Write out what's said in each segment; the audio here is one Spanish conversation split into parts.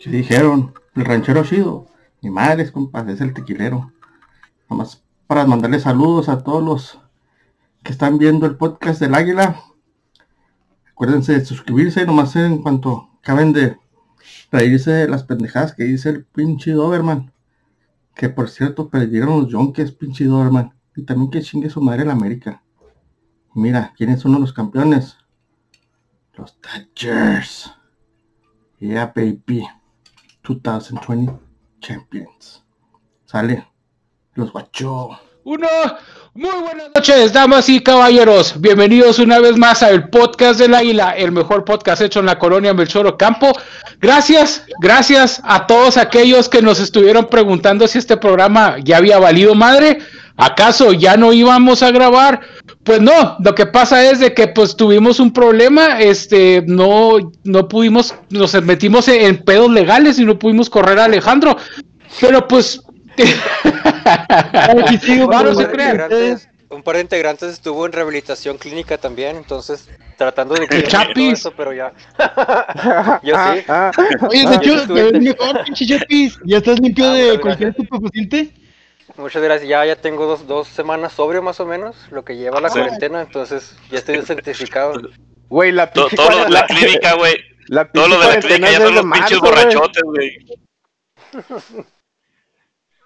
¿Qué dijeron? El ranchero chido. Mi madre, compas, es el tequilero. Nomás para mandarle saludos a todos los que están viendo el podcast del Águila. Acuérdense de suscribirse nomás en cuanto acaben de reírse las pendejadas que dice el pinche Doberman. Que por cierto perdieron los Yonkes, pinche Doberman. Y también que chingue su madre la América. mira, ¿quiénes son los campeones? Los Dodgers. Yeah, baby. 2020 Champions. Sale. Los guachó. Uno. Muy buenas noches, damas y caballeros. Bienvenidos una vez más al podcast del Águila, el mejor podcast hecho en la colonia Melchoro Campo. Gracias, gracias a todos aquellos que nos estuvieron preguntando si este programa ya había valido madre. ¿Acaso ya no íbamos a grabar? Pues no, lo que pasa es de que pues tuvimos un problema, este, no, no pudimos, nos metimos en pedos legales y no pudimos correr a Alejandro. Pero pues un par de integrantes estuvo en rehabilitación clínica también, entonces tratando de que Chapis. Eso, pero ya. Yo sí. Ah, ah. Oye, de hecho, mejor, pinche Chapis. ¿Ya estás limpio ah, de cualquier estupefaciente? Muchas gracias. Ya, ya tengo dos, dos semanas sobrio más o menos, lo que lleva la cuarentena, entonces ya estoy certificado. Güey, la pinche todo, la, clínica, güey. Todo lo de la clínica ya son los pinches borrachotes, güey.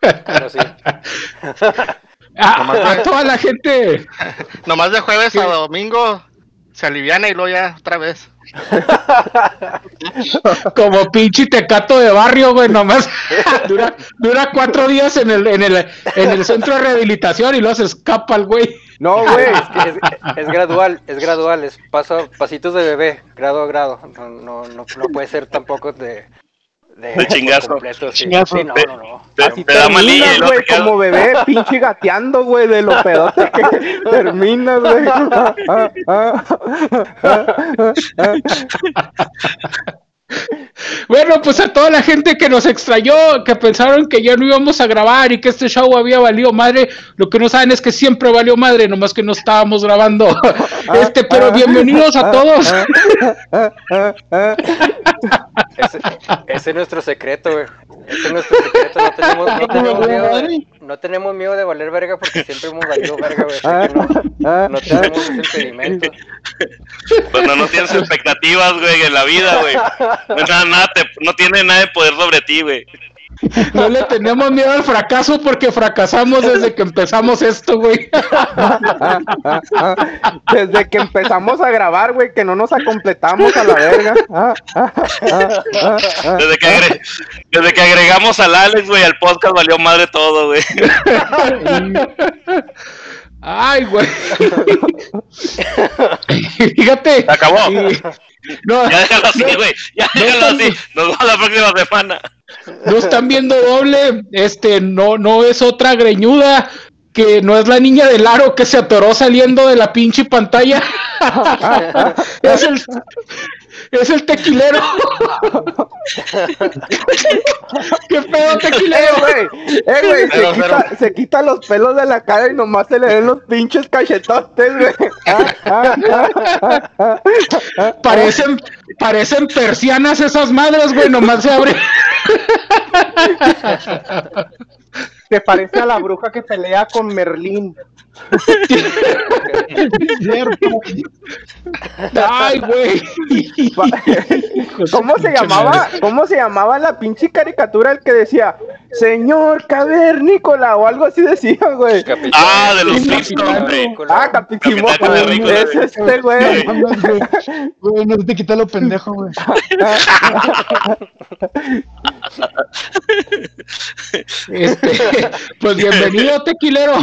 a, toda la gente. Nomás de jueves a domingo se aliviana y luego ya otra vez. Como pinche tecato de barrio, güey, nomás dura, dura cuatro días en el, en, el, en el centro de rehabilitación y luego se escapa el güey. No, güey. Es, gradual, es gradual, es paso, pasitos de bebé, grado a grado. No, no, no, no puede ser tampoco de, de, chingazo. chingazo. Sí, no, no, no. Así terminas, güey, como bebé, pinche gateando, güey, de lo pedote que terminas, güey. Bueno, pues a toda la gente que nos extrañó, que pensaron que ya no íbamos a grabar y que este show había valido madre, lo que no saben es que siempre valió madre, nomás que no estábamos grabando. Este, pero bienvenidos a todos. Ese, ese es nuestro secreto, güey. Ese es nuestro secreto. No tenemos, no tenemos, miedo, de, no tenemos miedo de valer verga porque siempre hemos valido verga, güey. no, no tenemos ese impedimento. Pues no, no tienes expectativas, güey, en la vida, güey. No, nada, nada te, no tiene nada de poder sobre ti, güey. No le tenemos miedo al fracaso porque fracasamos desde que empezamos esto, güey. Desde que empezamos a grabar, güey, que no nos acompletamos a la verga. Desde que, desde que agregamos al Alex, güey, al podcast valió madre todo, güey. Ay, güey. Fíjate. acabó. No, ya déjalo así, güey. ya déjalo así. Nos vemos la próxima semana. No están viendo doble. Este, no, no es otra greñuda que no es la niña del aro que se atoró saliendo de la pinche pantalla. es, el, es el tequilero. ¿Qué pedo tequilero, güey? Eh, güey, se, quita, se, quita, los pelos de la cara y nomás se le ven los pinches cachetotes, güey. parecen, parecen persianas esas madres, güey, nomás se abre. Se parece a la bruja que pelea con Merlín. Ay, güey. ¿Cómo se llamaba? ¿Cómo se llamaba la pinche caricatura el que decía Señor Cavernícola o algo así decía, güey? ah, de los güey. Ah, Capitán Es este, güey. Güey, no te quita lo pendejo, güey. Este, pues bienvenido, tequilero.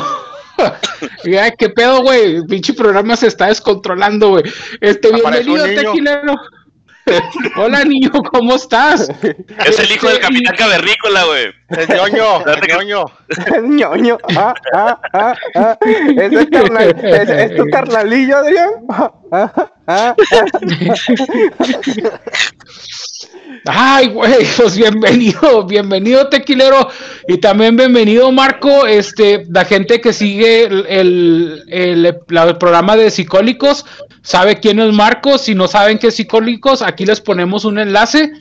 Ya, qué pedo, güey. Pinche programa se está descontrolando, güey. Este, bienvenido, tequilero. Hola, niño, ¿cómo estás? Es el hijo del capitán cavernícola, güey. Es ñoño, es ñoño. Es ñoño. Ah, ah, ah, ah. ¿Es, el carnal, es, es tu carnalillo, Adrián. Ah, ah, ah. Ay, güey, pues bienvenido, bienvenido tequilero y también bienvenido Marco, este, la gente que sigue el, el, programa de psicólicos sabe quién es Marco, si no saben qué es psicólicos, aquí les ponemos un enlace,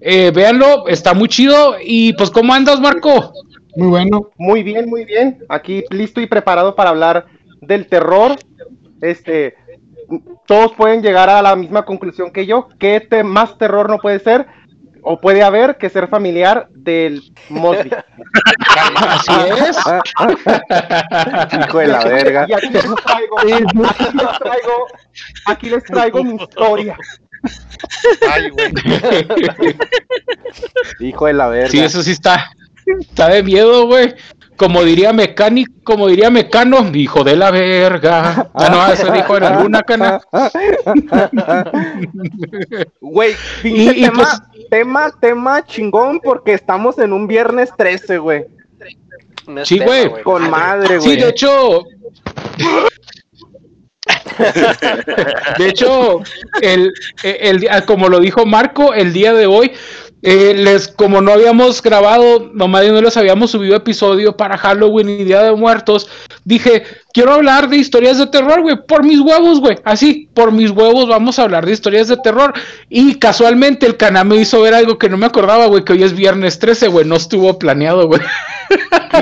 Eh, véanlo, está muy chido. Y pues, ¿cómo andas, Marco? Muy bueno. Muy bien, muy bien. Aquí listo y preparado para hablar del terror. Este, todos pueden llegar a la misma conclusión que yo. ¿Qué más terror no puede ser? O puede haber que ser familiar del Mosley. Así es. Hijo de la verga. Y aquí les traigo, aquí les traigo, aquí les traigo mi historia. Ay, güey. Hijo de la verga. Sí, eso sí está. Está de miedo, güey. Como diría mecánico, como diría Mecano, hijo de la verga. Ah, no, eso dijo en alguna cana. Güey, tema, pues, tema, tema chingón, porque estamos en un viernes 13, güey. Sí, güey. Con madre, güey. Sí, de hecho. de hecho, el, el, como lo dijo Marco, el día de hoy eh, les, como no habíamos grabado, nomás no les habíamos subido episodio para Halloween y Día de Muertos, dije, quiero hablar de historias de terror, güey, por mis huevos, güey, así, por mis huevos vamos a hablar de historias de terror. Y casualmente el canal me hizo ver algo que no me acordaba, güey, que hoy es viernes 13, güey, no estuvo planeado, güey.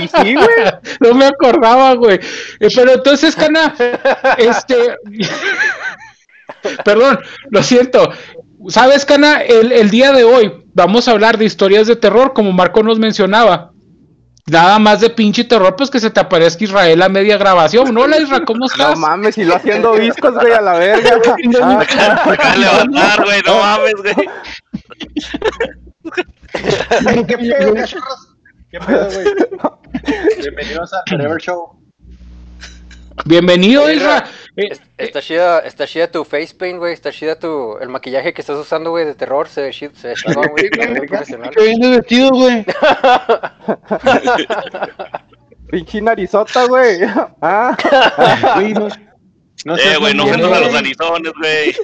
Y sí, güey. no me acordaba, güey. Eh, pero entonces, Cana, este... Perdón, lo siento. ¿Sabes, Cana? El, el día de hoy vamos a hablar de historias de terror, como Marco nos mencionaba. Nada más de pinche terror, pues que se te aparezca Israel a media grabación. ¿No, la Isra? ¿Cómo estás? No mames, si lo haciendo viscos, güey, a la verga. a levantar, güey, no mames, güey. ¿Qué pedo, ¿Qué pedo, güey? Bienvenidos a Forever Show. Bienvenido, Isra. Eh, está chida, está chida tu face paint, güey. Está chida tu el maquillaje que estás usando, güey, de terror. Se ve chido, se ve chido, güey. Qué bien vestido, güey. Pinche narizota, güey. Ah. Güey, no, no eh, güey, no ofendas a los narizones, güey.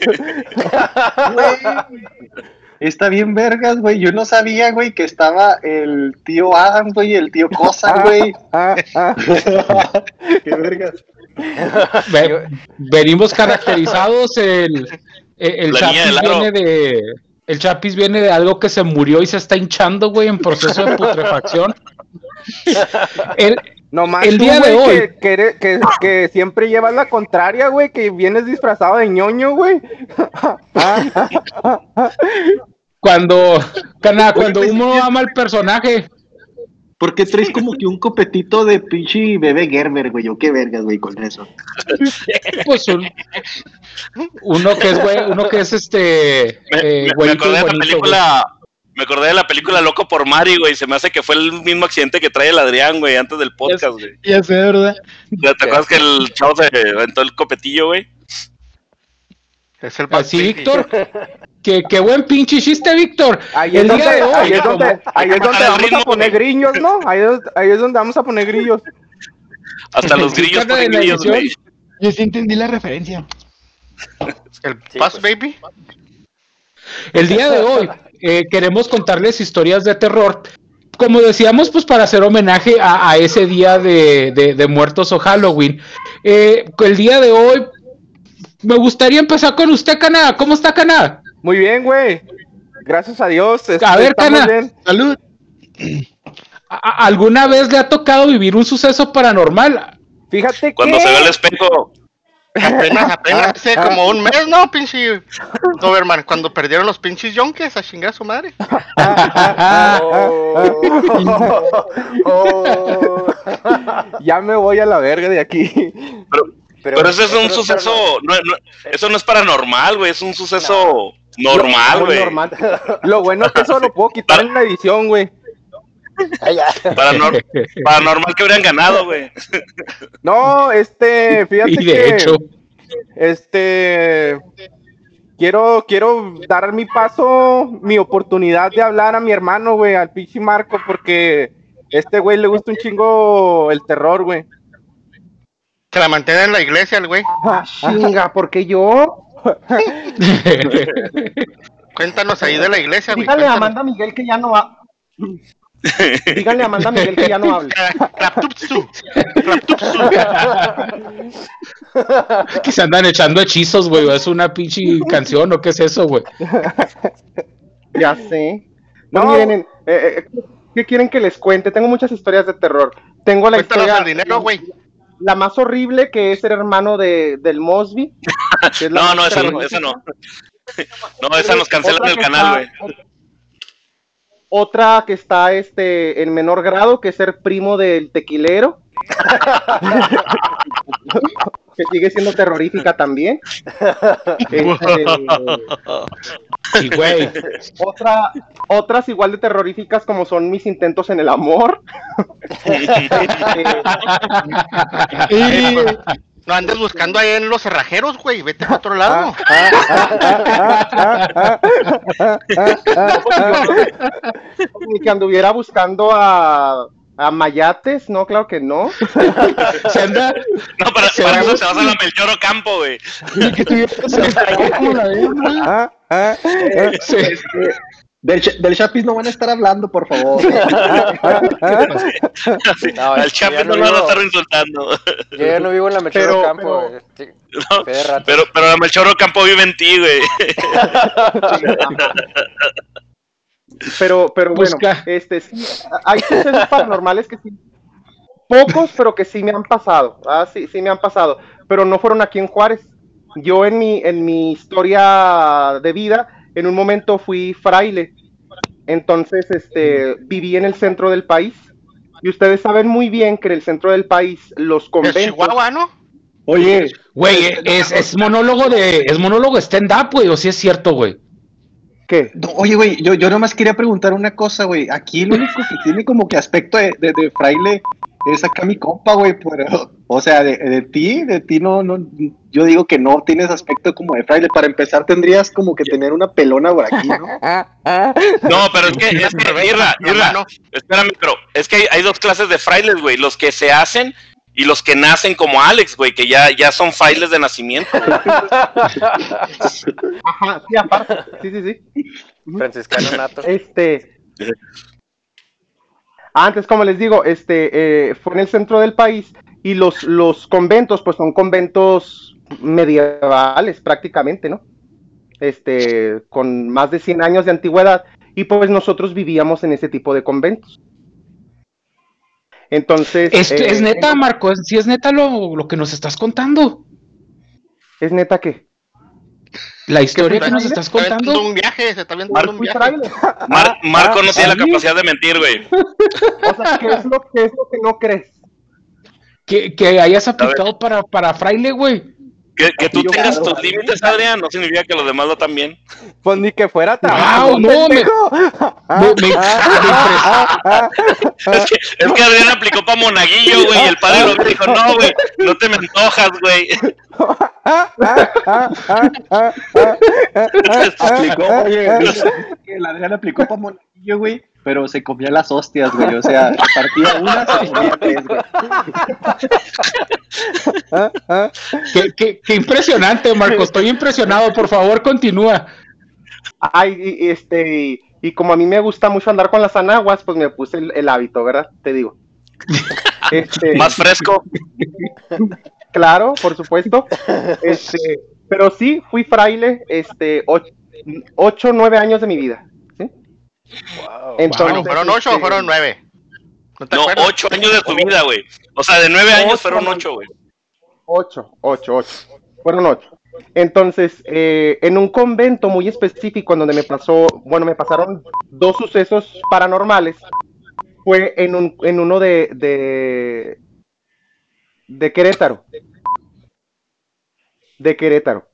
Está bien vergas, güey. Yo no sabía, güey, que estaba el tío Adam, güey, el tío Cosa, güey. Qué vergas venimos caracterizados el, el, chapis viene de el chapis viene de algo que se murió y se está hinchando, güey, en proceso de putrefacción. el, el día de hoy que, que, que, siempre llevas la contraria, güey, que vienes disfrazado de ñoño, güey. cuando, cuando uno ama al personaje, porque traes como que un copetito de pinche bebé Gerber, güey. Yo qué vergas, güey, con eso. pues uno que es, güey, uno que es este. Me, eh, acordé de la película. Me acordé de la película Loco por Mari, güey. Se me hace que fue el mismo accidente que trae el Adrián, güey, antes del podcast, güey. Ya sé, ¿verdad? ¿Te acuerdas que el chavo se aventó el copetillo, güey? Es el Así, Víctor. Qué, qué buen pinche chiste, Víctor. Ahí es donde, ahí es donde, ahí es donde vamos a poner grillos, ¿no? Ahí es, ahí es donde vamos a poner grillos. Hasta los grillos ponen grillos, güey. Yo sí entendí la referencia. ¿El Pass pues. Baby? El día de hoy eh, queremos contarles historias de terror. Como decíamos, pues para hacer homenaje a, a ese día de, de, de, muertos o Halloween. Eh, el día de hoy me gustaría empezar con usted, Cana. ¿Cómo está, Cana? Muy bien, güey. Gracias a Dios. A ver, Cana. Salud. ¿Alguna vez le ha tocado vivir un suceso paranormal? Fíjate Cuando se ve el espejo. Apenas, apenas hace ah. como un mes, ¿no, pinche Doberman? Cuando perdieron los pinches yonkes a chingar a su madre. ya me voy a la verga de aquí. Pero, eso es un suceso, no, eso no es paranormal, güey, es un suceso normal, güey. Lo bueno es que eso lo puedo quitar en la edición, güey. paranormal que habrían ganado, güey. No, este, fíjate y de que, hecho. este, quiero, quiero dar mi paso, mi oportunidad de hablar a mi hermano, güey, al pinche Marco, porque este güey le gusta un chingo el terror, güey. Se la mantiene en la iglesia el güey. Ah, chinga, porque yo. Cuéntanos ahí de la iglesia, güey. Dígale a Amanda Miguel que ya no va. Díganle a Amanda Miguel que ya no hable. que se andan echando hechizos, güey. Es una pinche canción o qué es eso, güey. Ya sé. No, miren, eh, eh, ¿qué quieren que les cuente? Tengo muchas historias de terror. Tengo la Cuéntanos historia. el dinero, güey. La más horrible que es ser hermano de, del Mosby. No, no, esa no, esa no. No, esa nos cancelan el canal, güey. Otra que está este en menor grado, que es ser primo del tequilero. que sigue siendo terrorífica también. Este, Sí, güey. otra, otras igual de terroríficas como son mis intentos en el amor. Y- No andes buscando ahí en los cerrajeros, güey. Vete a otro lado. Ni que anduviera buscando a, a Mayates, no, claro que no. se anda. No, para, Se para va eso a- se vas a la Melchor Ocampo, güey. cayó como la verga. Sí. Del, del Chapis no van a estar hablando, por favor. No, al ya Chapi no lo van a estar insultando. Yo ya no vivo en la Melchor Pero- Campo, No, de ratas. pero, pero la Melchor Ocampo vive en ti, güey. Pero, pero bueno, este, sí, hay sucesos paranormales que sí, pocos, pero que sí me han pasado, ah, sí, sí me han pasado, pero no fueron aquí en Juárez. Yo en mi, en mi historia de vida, en un momento fui fraile, entonces, este, viví en el centro del país, y ustedes saben muy bien que en el centro del país los En conventos, Chihuahua, ¿no? Oye, Güey, es, es monólogo de. Es monólogo stand-up, güey, o si es cierto, güey. ¿Qué? no, oye, güey, yo, yo nomás quería preguntar una cosa, güey. Aquí el único que tiene como que aspecto de, de, de fraile es acá mi compa, güey. Pero, o sea, de, de ti, de ti no, no, yo digo que no tienes aspecto como de fraile. Para empezar, tendrías como que tener una pelona por aquí, ¿no? No, pero es que, es que, Mi Irra, hermano. espérame, pero es que hay, hay dos clases de frailes, güey. Los que se hacen y los que nacen como Alex, güey, que ya, ya son frailes de nacimiento. Ajá, sí, aparte, sí, sí, sí. Franciscano Nato. Este. Antes, como les digo, este eh, fue en el centro del país y los, los conventos, pues son conventos medievales prácticamente, ¿no? Este, con más de 100 años de antigüedad y pues nosotros vivíamos en ese tipo de conventos. Entonces, Es, eh, es neta, Marco, si es neta lo, lo que nos estás contando. es neta que La historia que nos estás Se está contando. un viaje, se está aventando un fui viaje. Mar- Marco no tiene la ¿ah, sí? capacidad de mentir, güey. O sea, ¿qué es lo, qué es lo que no crees? Que, que hayas aplicado para, para fraile, güey. Que, que tú tengas tus límites, Adrián, no significa que los demás lo también. Pues ni que fuera Wow, trabajo, no, me, me, me- me Es que, es que Adrián aplicó para Monaguillo, güey, y el padre lo dijo, no, güey, no te me antojas, güey. Aplicó, oye, el Adrián aplicó para Monillo, güey, pero se comía las hostias, güey. O sea, partía una, se comía tres, güey. qué, qué- qué impresionante, Marco. Estoy impresionado. Por favor, continúa. Ay, este, y, y como a mí me gusta mucho andar con las anaguas, pues me puse el, el hábito, ¿verdad? Te digo. Este, Más fresco. claro, por supuesto. Este, pero sí, fui fraile, este, ocho, ocho, nueve años de mi vida. ¿Fueron ocho o este, fueron nueve? ¿No te No, acuerdas? ocho años de tu vida, güey. O sea, de nueve años fueron ocho, güey. Ocho, ocho, ocho. Fueron ocho. Entonces, eh, en un convento muy específico en donde me pasó, bueno, me pasaron dos sucesos paranormales. Fue en, un, en uno de, de, de Querétaro. De Querétaro.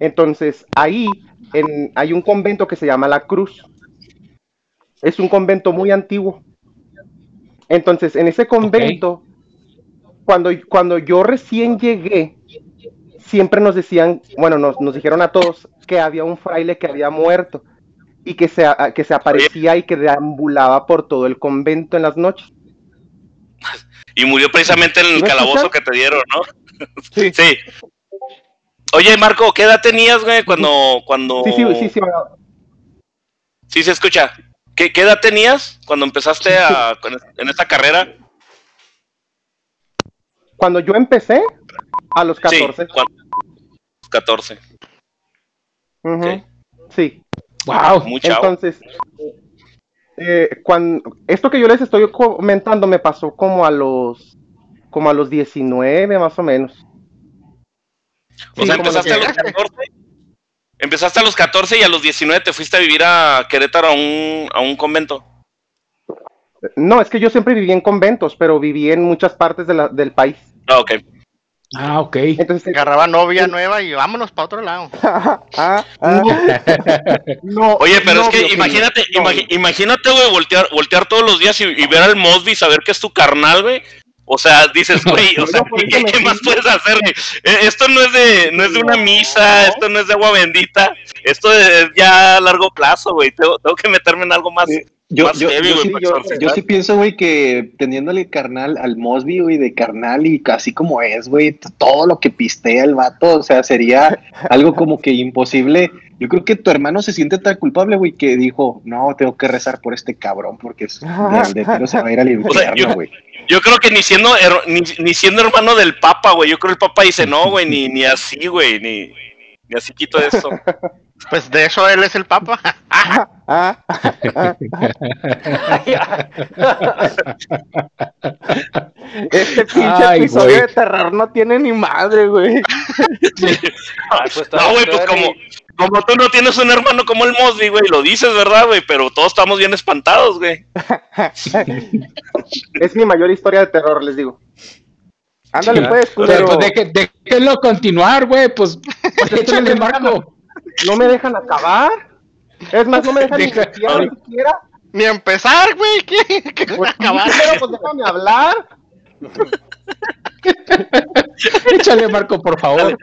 Entonces, ahí en, hay un convento que se llama La Cruz. Es un convento muy antiguo. Entonces, en ese convento, cuando, cuando yo recién llegué, siempre nos decían, bueno, nos, nos dijeron a todos que había un fraile que había muerto y que se, que se aparecía y que deambulaba por todo el convento en las noches. Y murió precisamente en el ¿Me calabozo que te dieron, ¿no? Sí. Sí. Oye, Marco, ¿qué edad tenías, güey, cuando, cuando... Sí, sí, sí, sí. Sí, se escucha. ¿Qué, qué edad tenías cuando empezaste a, en esta carrera? Cuando yo empecé, a los 14. Sí, cuando- 14. Ujú. ok. Sí. Wow. Muy. Entonces, eh, cuando, esto que yo les estoy comentando me pasó como a los como a los 19 más o menos. O sea, empezaste a los 14. Empezaste a los 14 y a los 19 te fuiste a vivir a Querétaro a un, a un convento. No, es que yo siempre viví en conventos, pero viví en muchas partes de la, del país. Ah, ok. Ah, ok. Entonces, Agarraba novia nueva y vámonos para otro lado. ah, ah. No, Oye, pero es que imagínate, imagínate, güey, voltear, voltear todos los días y, y ver al Mosby, saber que es tu carnal, güey, o sea, dices, güey, o sea, ¿qué, más puedes hacer? Eh, esto no es de, no es de una misa, esto no es de agua bendita, esto es ya a largo plazo, güey. Tengo, que meterme en algo más. Yo, yo, yo, sí, pienso, güey, que teniéndole carnal al Mosby, güey, de carnal y así como es, güey, todo lo que pistea el vato, o sea, sería algo como que imposible. Yo creo que tu hermano se siente tan culpable, güey, que dijo, no, tengo que rezar por este cabrón porque es de, de, se va a ir al infierno, güey. Yo creo que ni siendo, ni, siendo hermano del Papa, güey. Yo creo que el Papa dice, no, güey, ni, ni así, güey, ni, ni así quito eso. Pues de eso él es el Papa. este pinche episodio de terror no tiene ni madre, güey. Pues no, güey, pues como, como tú no tienes un hermano como el Mosby, güey, lo dices, ¿verdad, güey? Pero todos estamos bien espantados, güey. es mi mayor historia de terror, les digo. Ándale, pues, culero. Pues déjenlo continuar, güey, pues, pues Marco. No me dejan acabar. Es más, no me dejan ni siquiera. Ni empezar, güey. ¿Qué? ¿Qué pues, acabar? Pero, pues déjame hablar. Échale, Marco, por favor.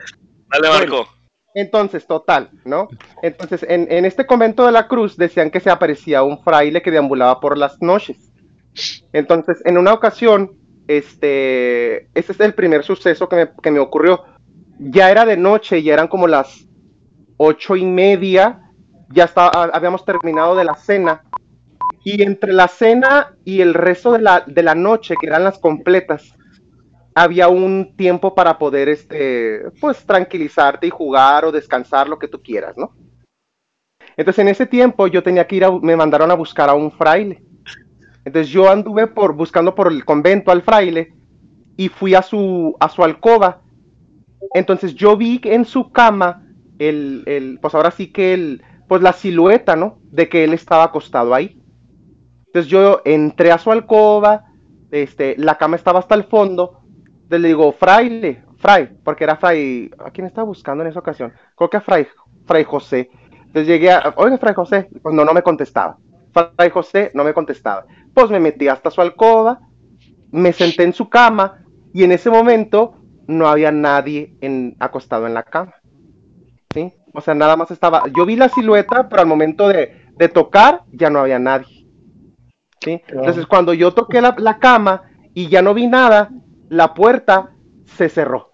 Dale, Marco. Entonces, total, ¿no? Entonces, en, este convento de la cruz decían que se aparecía un fraile que deambulaba por las noches. Entonces, en una ocasión, este, ese es el primer suceso que me, que me ocurrió. Ya era de noche, ya eran como las ocho y media, ya estaba, habíamos terminado de la cena. Y entre la cena y el resto de la, de la noche, que eran las completas, había un tiempo para poder, este, pues, tranquilizarte y jugar o descansar, lo que tú quieras, ¿no? Entonces, en ese tiempo yo tenía que ir me mandaron a buscar a un fraile. Entonces yo anduve por, buscando por el convento al fraile y fui a su, a su alcoba. Entonces yo vi en su cama el, el, pues ahora sí que el, pues la silueta, ¿no? De que él estaba acostado ahí. Entonces yo entré a su alcoba, este, la cama estaba hasta el fondo, le digo, fraile, fray, porque era fray, ¿a quién estaba buscando en esa ocasión? Creo que a fray, fray José. Entonces llegué a, oye, fray José, pues no, no me contestaba. Fray José no me contestaba. Pues me metí hasta su alcoba, me senté en su cama y en ese momento no había nadie en, acostado en la cama. ¿Sí? O sea, nada más estaba, yo vi la silueta, pero al momento de, de tocar ya no había nadie. ¿Sí? Entonces cuando yo toqué la, la cama y ya no vi nada, la puerta se cerró.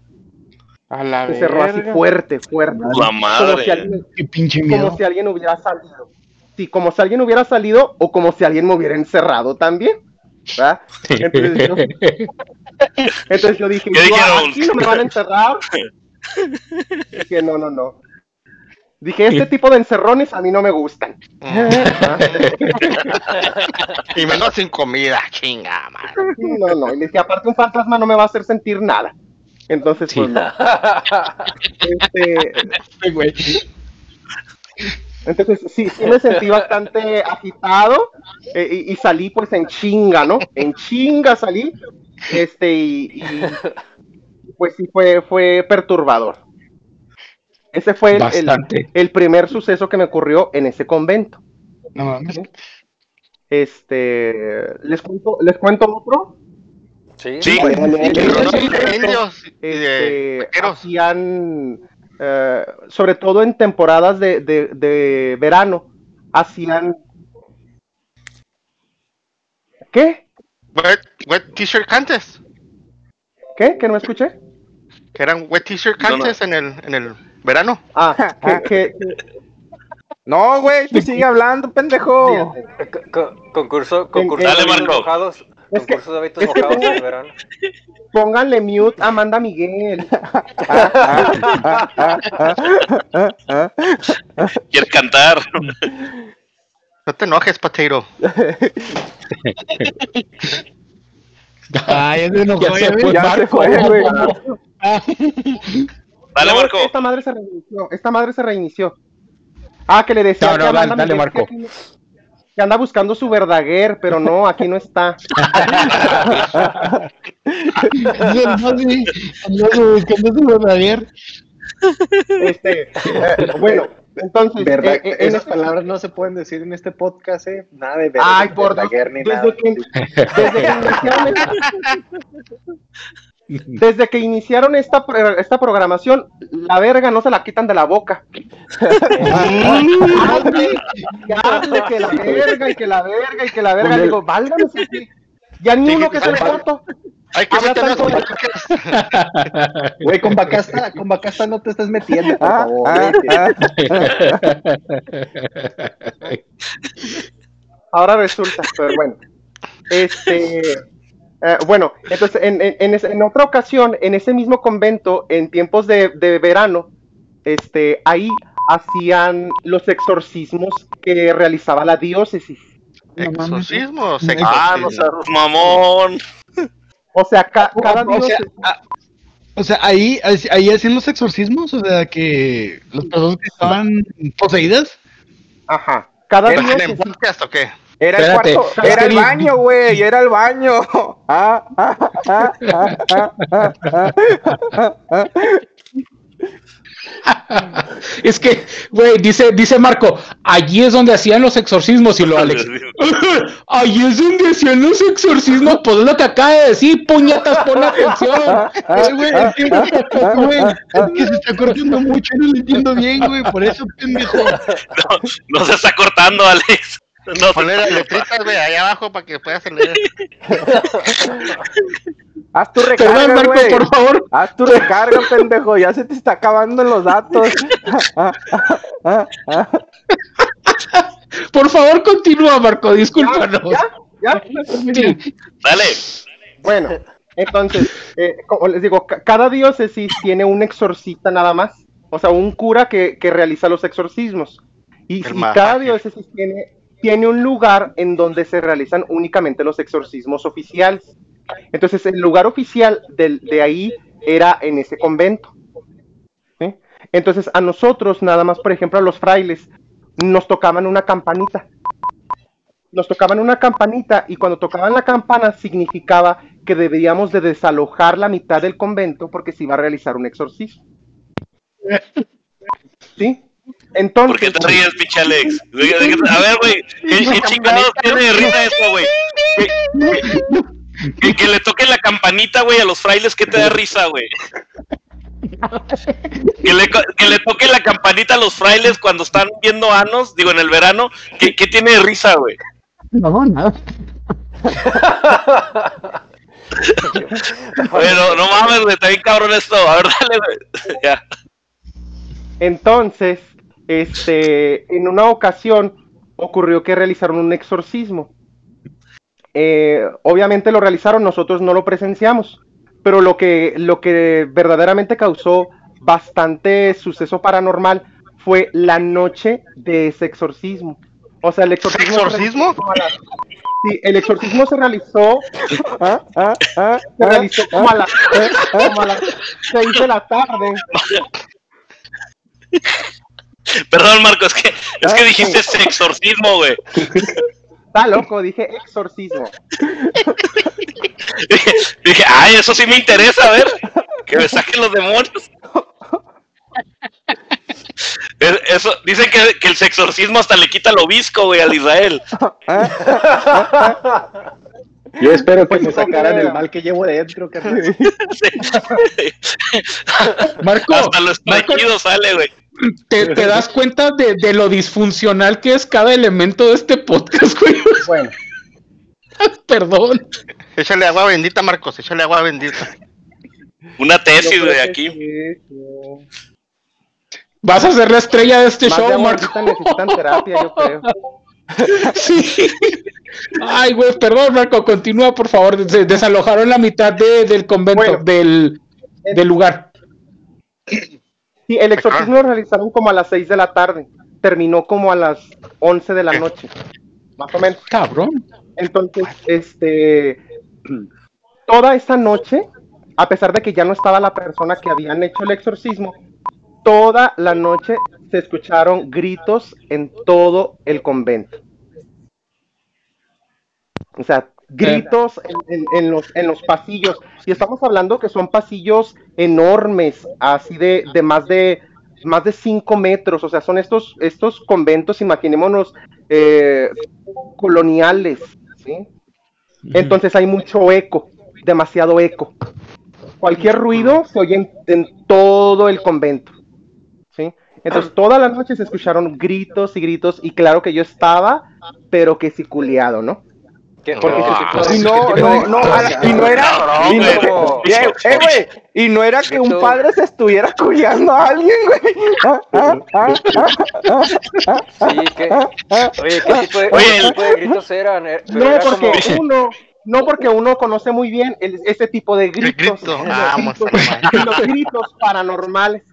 se cerró así fuerte, fuerte. Como si alguien, como si alguien hubiera salido. Sí, como si alguien hubiera salido o como si alguien me hubiera encerrado también. Entonces, yo, entonces yo dije, aquí no me van a encerrar. Dije, no, no, no. Dije, este tipo de encerrones a mí no me gustan. y menos sin comida, chinga, man. No, no, y le dije, aparte un fantasma no me va a hacer sentir nada. Entonces, pues este, entonces, sí, sí me sentí bastante agitado eh, y, salí pues en chinga, ¿no? En chinga salí, este, y, pues sí fue, fue perturbador. Ese fue el, primer suceso que me ocurrió en ese convento. No Este, ¿les cuento, ¿les cuento otro? Sí, sí. Este, hacían, eh, sobre todo en temporadas de, verano, hacían... ¿Qué? Wet, t-shirt cantes. ¿Qué? ¿Que no me escuché? Que eran wet t-shirt cantes en el, en el verano. Ah, que, No, güey, tú sigue hablando, pendejo. concurso, concurso Dale, Marco. mojados. concurso de hábitos mojados en el verano. Pónganle mute a Amanda Miguel. Quiere cantar. No te enojes, Potato. Ay, es de no ya se fue, ya se fue, güey. Dale, Marco. Esta madre se reinició. Esta madre se reinició. Ah, que le decía. No, no, dale, dale Marco. Que, que, anda buscando su verdaguer, pero no, aquí no está. anda buscando su verdaguer. Este, eh, bueno, entonces, Verdad, eh, eh, esas este... palabras no se pueden decir en este podcast, ¿eh? Nada de verdad. Ay, por Dios, ni desde nada. Que, desde, que desde que iniciaron esta, esta programación, la verga no se la quitan de la boca. Hable que la verga y que la verga y que la verga. Digo, válgame. Ya ni uno que se foto. Hay que meter Güey, con Bacasta, con Bacasta no te estás metiendo, por ah, favor. Ah, ah. Ahora resulta, pero bueno. Este, eh, bueno, entonces en, en, en, otra ocasión, en ese mismo convento, en tiempos de, de verano, este, ahí hacían los exorcismos que realizaba la diócesis. ¿Exorcismos? Ah, no seas mamón. O sea, ca cada o, sea, a, o sea, ahí, ahí hacían los exorcismos, o sea, que las personas que estaban poseídas. Ajá. Cada ¿Era en podcast o qué? Era Espérate, el cuarto, era el baño, güey, era el baño. Ah, ah, ah, es que, güey, dice, dice Marco, allí es donde hacían los exorcismos y lo Alex. allí es donde hacían los exorcismos, pues es lo que acaba de decir, puñetas, pon atención. güey, es que, que se está cortando mucho, no lo entiendo bien, güey, por eso, pendejo. No, no se está cortando, Alex. No, poner las letritas, güey, ahí abajo para que puedas leer. Haz tu recarga, Perdón, Marco, por favor. Haz tu recarga, pendejo. Ya se te está acabando los datos. por favor, continúa, Marco. Discúlpanos. ¿Ya? ¿Ya? Dale. Bueno, entonces, eh, como les digo, cada diócesis tiene un exorcista nada más. O sea, un cura que, que realiza los exorcismos. Y, y cada diócesis tiene, tiene un lugar en donde se realizan únicamente los exorcismos oficiales. Entonces, el lugar oficial de, de ahí era en ese convento. Entonces, a nosotros, nada más, por ejemplo, a los frailes, nos tocaban una campanita. Nos tocaban una campanita y cuando tocaban la campana significaba que debíamos de desalojar la mitad del convento porque se iba a realizar un exorcismo. ¿Sí? Entonces. ¿Por qué te ríes, pinche Alex? A ver, güey, ¿qué, chingados tiene de risa eso, güey? Que, que, le toque la campanita, güey, a los frailes, ¿qué te da risa, güey? Que le, que le toque la campanita a los frailes cuando están viendo anos, digo, en el verano, ¿qué, qué tiene de risa, güey? No, nada. bueno, no mames, güey, está bien cabrón esto. A ver, dale, güey. ya. Entonces, este, en una ocasión ocurrió que realizaron un exorcismo. Eh, obviamente lo realizaron, nosotros no lo presenciamos, pero lo que, lo que verdaderamente causó bastante suceso paranormal fue la noche de ese exorcismo. O sea, el exorcismo. ¿Exorcismo? Sí, el exorcismo se realizó. ¿ah? ¿Ah? ¿ah? Se realizó como a, las, como a las 6 de la tarde. Perdón, Marco, es que, es que dijiste exorcismo, güey. Está loco, dije exorcismo. dije, dije, ay, eso sí me interesa, a ver. Que me saquen los demonios. Eso, dicen que, que, el exorcismo hasta le quita lo visco, güey, al Israel. Yo espero que me sacaran el mal que llevo dentro, Marco, hasta lo estallido sale, güey te, te das cuenta de, de, lo disfuncional que es cada elemento de este podcast, güey. Bueno. Perdón. Échale agua bendita, Marcos, échale agua bendita. Una tesis, de aquí. Vas a ser la estrella de este Más show, Marcos. Necesitan terapia, yo creo. Sí. Ay, güey, perdón, Marco, continúa, por favor. Desalojaron la mitad de, del convento, bueno, del, del lugar. Sí, el exorcismo lo realizaron como a las 6 de la tarde. terminó como a las 11 de la noche, más o menos. Cabrón. Entonces, este, toda esa noche, a pesar de que ya no estaba la persona que habían hecho el exorcismo, toda la noche se escucharon gritos en todo el convento. O sea, gritos en, los, en los pasillos. Y estamos hablando que son pasillos enormes, así de, de más de más de 5 metros. O sea, son estos, estos conventos, imaginémonos, eh, coloniales. ¿sí? Entonces hay mucho eco, demasiado eco. Cualquier ruido se oye en, todo el convento. ¿sí? Entonces toda la noche se escucharon gritos y gritos y claro que yo estaba, pero que sí culiado, y no, no, no, y no era, y no, eh, güey, y no era que un padre se estuviera culiando a alguien, güey. Sí, que, oye, ¿qué tipo de, ¿qué tipo de gritos eran? Eh, no, porque uno, no porque uno conoce muy bien el, ese tipo de gritos, ah, los gritos paranormales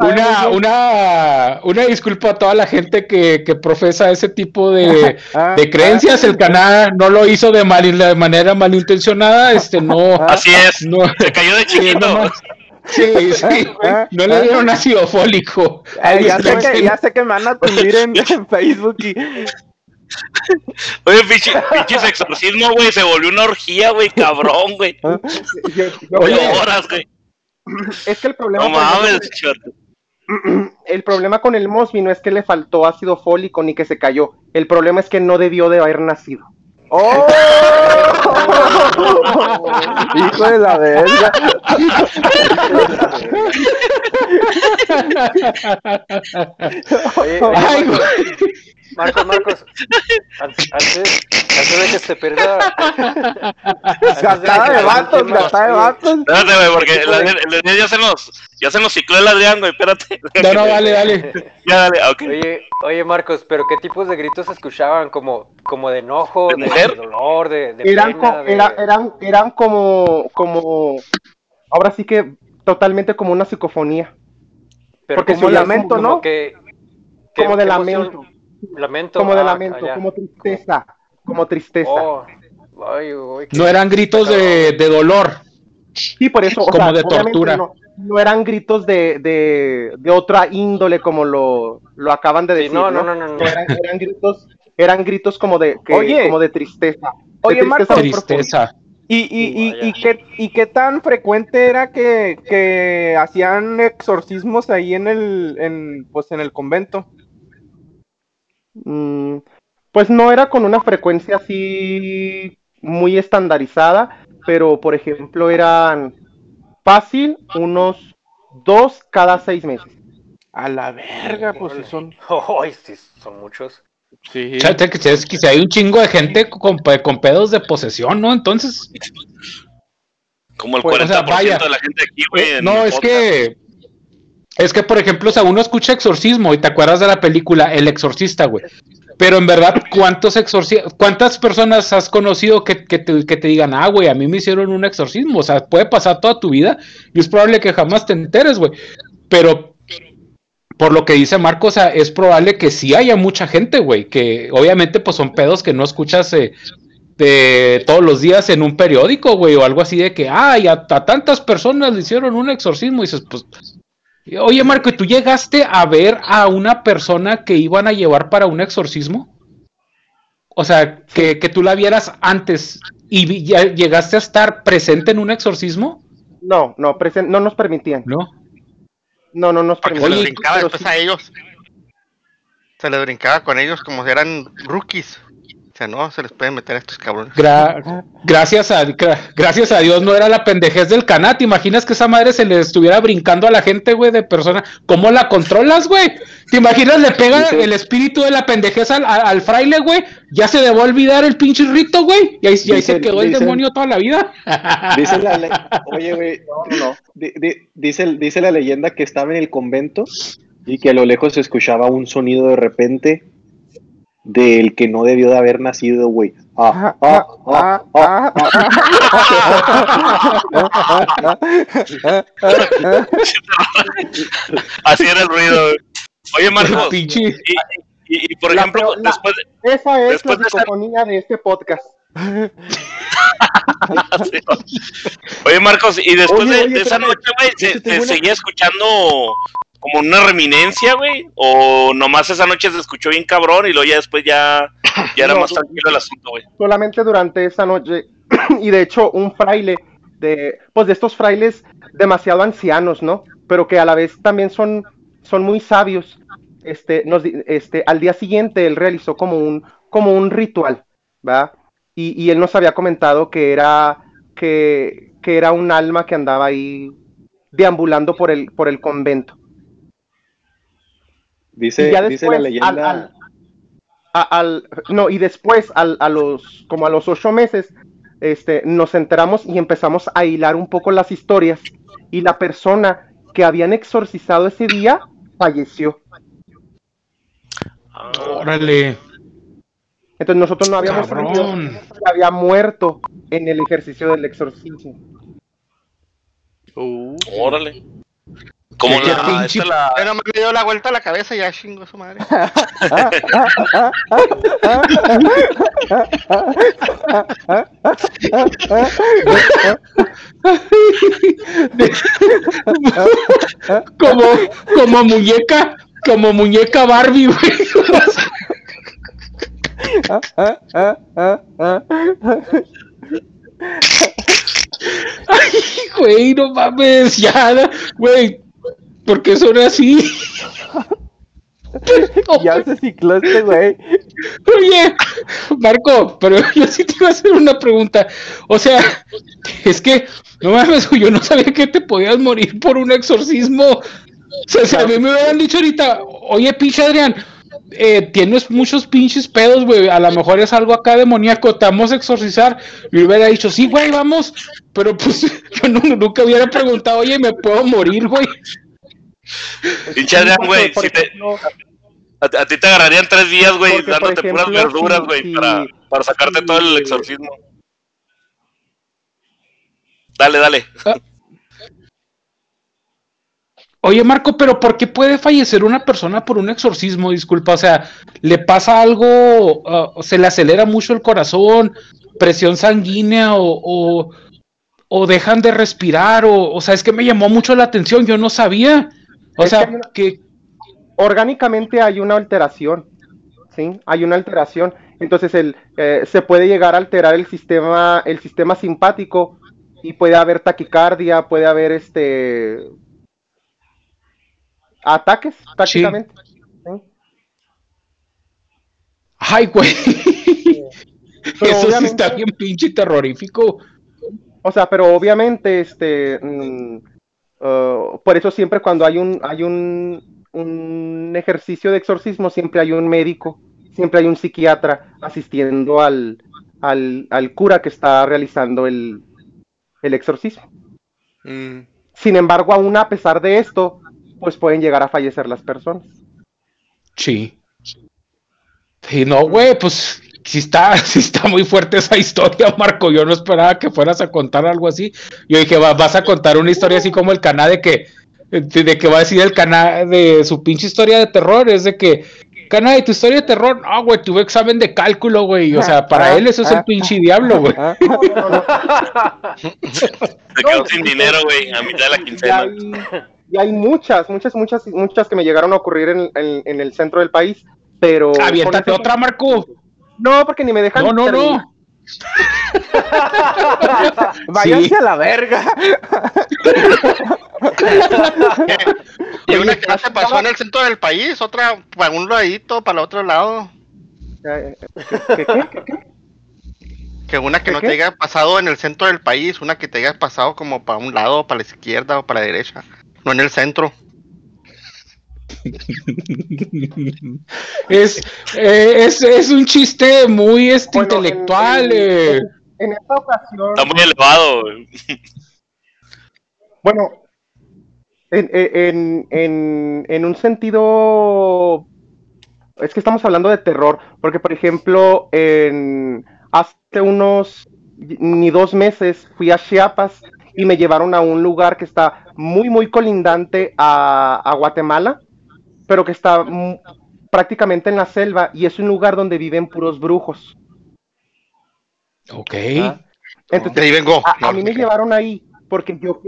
una, una, una disculpa a toda la gente que, que profesa ese tipo de, ah, de creencias. El canal no lo hizo de, mal, de manera malintencionada. Este, no, Así es. No, se cayó de chiquito. Sí, sí, no le dieron ácido fólico. ya, sé que, ya sé que me van a tundir en, Facebook y. Oye, pinches exorcismo, güey, se volvió una orgía, güey, cabrón, güey. Oye, horas, güey. Es que el problema. el problema con el Mosby no es que le faltó ácido fólico ni que se cayó. El problema es que no debió de haber nacido. ¡Oh! Hijo de la verga. Marcos, Marcos, antes, antes de que se pierda. Gastada de vatos, gastada de vatos. Espérate, güey, porque el, el, ya se nos, ya se nos cicló el Adrián, güey, espérate. No, no, dale, dale. Ya, dale, ok. Oye, oye, Marcos, pero ¿qué tipos de gritos se escuchaban? Como, como de enojo, de, de dolor, de, de eran, pena, de... Era, eran, eran como, como, ahora sí que totalmente como una psicofonía. Pero porque como lamento, como, ¿no? Como, que, que, como de lamento. Lamento. Como de ah, lamento, como tristeza. Como tristeza. Oh, no eran gritos de, de, dolor. Sí, por eso. como de tortura. No, eran gritos de, de, de, otra índole como lo, lo acaban de decir. no, no, no, no, Eran, eran, gritos, eran gritos como de, que, oye, como de tristeza. Oye, tristeza. tristeza. ¿Y, y, y, y, qué, ¿Y qué tan frecuente era que, que hacían exorcismos ahí en el, en, pues en el convento? Mm, pues no era con una frecuencia así muy estandarizada, pero por ejemplo eran fácil unos dos cada seis meses. A la verga, pues son. sí, son muchos. Sí. O sea, que, que hay un chingo de gente con, con pedos de posesión, ¿no? Entonces. Como el 40% pues, de la gente aquí, güey. Eh, no, es que es que, por ejemplo, o sea, uno escucha exorcismo y te acuerdas de la película El Exorcista, güey. Pero en verdad, ¿cuántos ¿cuántas personas has conocido que, te, digan, ah, güey, a mí me hicieron un exorcismo? O sea, puede pasar toda tu vida y es probable que jamás te enteres, güey. Pero por lo que dice Marco, o sea, es probable que sí haya mucha gente, güey, que obviamente pues son pedos que no escuchas eh, de todos los días en un periódico, güey, o algo así de que, ay, a, a tantas personas le hicieron un exorcismo y dices, pues Oye, Marco, ¿y tú llegaste a ver a una persona que iban a llevar para un exorcismo? O sea, que, tú la vieras antes y ya llegaste a estar presente en un exorcismo. No, no, no nos permitían. No. No, no nos permitían. Se les brincaba después a ellos. Se les brincaba con ellos como si eran rookies sea, no, se les puede meter a estos cabrones. gracias, a, gracias a Dios no era la pendejez del canal. ¿Te imaginas que esa madre se le estuviera brincando a la gente, güey, de persona? ¿Cómo la controlas, güey? ¿Te imaginas le pega el espíritu de la pendejez al, fraile, güey? Ya se debe olvidar el pinche rito, güey. Y ahí, se quedó el demonio toda la vida. Dice la Oye, güey, no, no. dice, dice la leyenda que estaba en el convento y que a lo lejos se escuchaba un sonido de repente del que no debió de haber nacido, güey. Así era el ruido. Oye, Marcos, y, y, por ejemplo, después de, Esa es la psicofonía de, este podcast. Oye, Marcos, y después de, esa noche, güey, ¿se, seguía escuchando como una reminencia, güey? ¿O nomás esa noche se escuchó bien cabrón y luego ya después ya, ya era más tranquilo el asunto, güey? Solamente durante esa noche, y de hecho un fraile de, pues de estos frailes demasiado ancianos, ¿no? Pero que a la vez también son, son muy sabios. Este, nos, este, al día siguiente él realizó como un, como un ritual, ¿va? Y, y él nos había comentado que era, que, que era un alma que andaba ahí deambulando por el, por el convento. Dice, dice la leyenda. Al, no, y después, al, a los, como a los ocho meses, este, nos enteramos y empezamos a hilar un poco las historias. Y la persona que habían exorcizado ese día falleció. Órale. Entonces nosotros no habíamos que había muerto en el ejercicio del exorcismo. Uh, órale. Como la, pinche... la... Pero me dio la vuelta a la cabeza y ya chingo su madre. como, como muñeca, como muñeca Barbie, güey. Ay, güey, no mames, ya, güey, porque son así. ya se cicló este güey. Oye, Marco, pero yo sí te iba a hacer una pregunta. O sea, es que, no mames, yo no sabía que te podías morir por un exorcismo. O sea, si a mí me hubieran dicho ahorita, oye, pinche Adrián, eh, tienes muchos pinches pedos, güey, a lo mejor es algo acá demoníaco, te vamos a exorcizar. Y hubiera dicho, sí, güey, vamos. Pero pues yo nunca hubiera preguntado, oye, ¿me puedo morir, güey? Pinche Adrián, güey, si te... A, ti te agarrarían tres días, güey, dándote puras verduras, güey, para, para sacarte todo el exorcismo. Dale, dale. Ah. Oye, Marco, pero ¿por qué puede fallecer una persona por un exorcismo? Disculpa, o sea, ¿le pasa algo? Uh, ¿Se le acelera mucho el corazón? ¿Presión sanguínea? ¿O, o, dejan de respirar? O, o sea, es que me llamó mucho la atención, yo no sabía. O sea, que, orgánicamente hay una alteración, ¿sí? Hay una alteración. Entonces el, eh, se puede llegar a alterar el sistema, el sistema simpático y puede haber taquicardia, puede haber este ataques prácticamente. Ay, güey. Eso sí está bien pinche terrorífico. O sea, pero obviamente, este, mm, uh, por eso siempre cuando hay un, hay un, un ejercicio de exorcismo, siempre hay un médico, siempre hay un psiquiatra asistiendo al, al, al cura que está realizando el, el exorcismo. Mm. Sin embargo, aún a pesar de esto, pues pueden llegar a fallecer las personas. Sí. Sí, no, güey, pues si está, si está muy fuerte esa historia, Marco. Yo no esperaba que fueras a contar algo así. Yo dije, vas a contar una historia así como el canal de que, de que va a decir el canal de su pinche historia de terror. Es de que, canal de tu historia de terror, no, güey, tuve examen de cálculo, güey. O sea, para él eso es el pinche diablo, güey. Se quedó sin dinero, güey, a mitad de la quincena. Y hay muchas, muchas, muchas, muchas que me llegaron a ocurrir en, en, el centro del país, pero... Aviéntate otra, Marco. No, porque ni me dejan... No, no, no. Váyanse a la verga. y una que no se pasó en el centro del país, otra para un ladito, para el otro lado. ¿Qué, qué, qué, que una que no te haya pasado en el centro del país, una que te haya pasado como para un lado, para la izquierda o para la derecha no en el centro. Es, eh, es, es, un chiste muy este, intelectual. Eh. En, esta ocasión. Está muy elevado. Bueno, en, en, en, en, un sentido. Es que estamos hablando de terror, porque por ejemplo, en, hace unos ni dos meses fui a Chiapas y me llevaron a un lugar que está muy, muy colindante a, Guatemala. Pero que está prácticamente en la selva y es un lugar donde viven puros brujos. Ok. Entonces, ahí vengo. A, mí me llevaron ahí porque yo...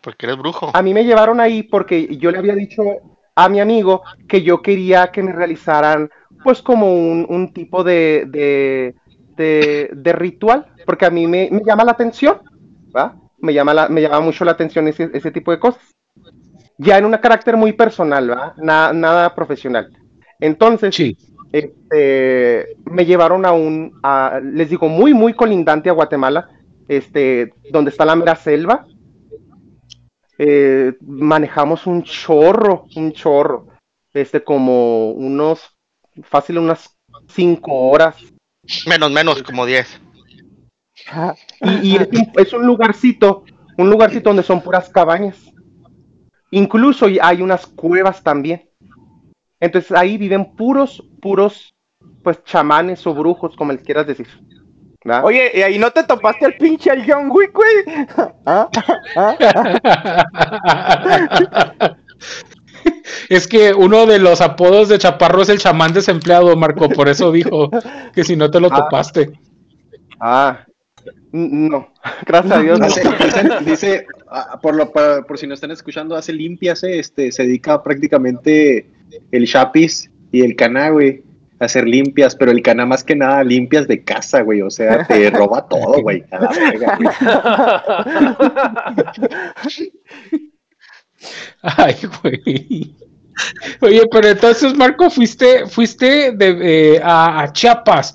Porque eres brujo. A mí me llevaron ahí porque yo le había dicho a mi amigo que yo quería que me realizaran pues como un, tipo de, de, ritual, porque a mí me, llama la atención, ¿va? Me llama, la, me llama mucho la atención ese, ese tipo de cosas. Ya en un carácter muy personal, nada profesional. Entonces, este, me llevaron a un, les digo, muy, muy colindante a Guatemala, este, donde está la mera selva. Eh, manejamos un chorro, un chorro, este, como unos, fácil, unas cinco horas. Menos, menos, como diez. Y, es, un, lugarcito, un lugarcito donde son puras cabañas. Incluso hay unas cuevas también. Entonces ahí viven puros, puros, pues chamanes o brujos, como les quieras decir. Oye, ¿y ahí no te topaste al pinche al John Wick, güey? ¿Ah? Es que uno de los apodos de Chaparro es el chamán desempleado, Marco, por eso dijo que si no te lo ah. topaste. Ah, no, gracias a Dios. Dice, ah, por, lo, por, si no están escuchando, hace limpias, este, se dedica prácticamente el chapis y el cana, güey, a hacer limpias, pero el cana más que nada limpias de casa, güey, o sea, te roba todo, güey, Ay, güey. Oye, pero entonces, Marco, fuiste, fuiste de, eh, a, Chiapas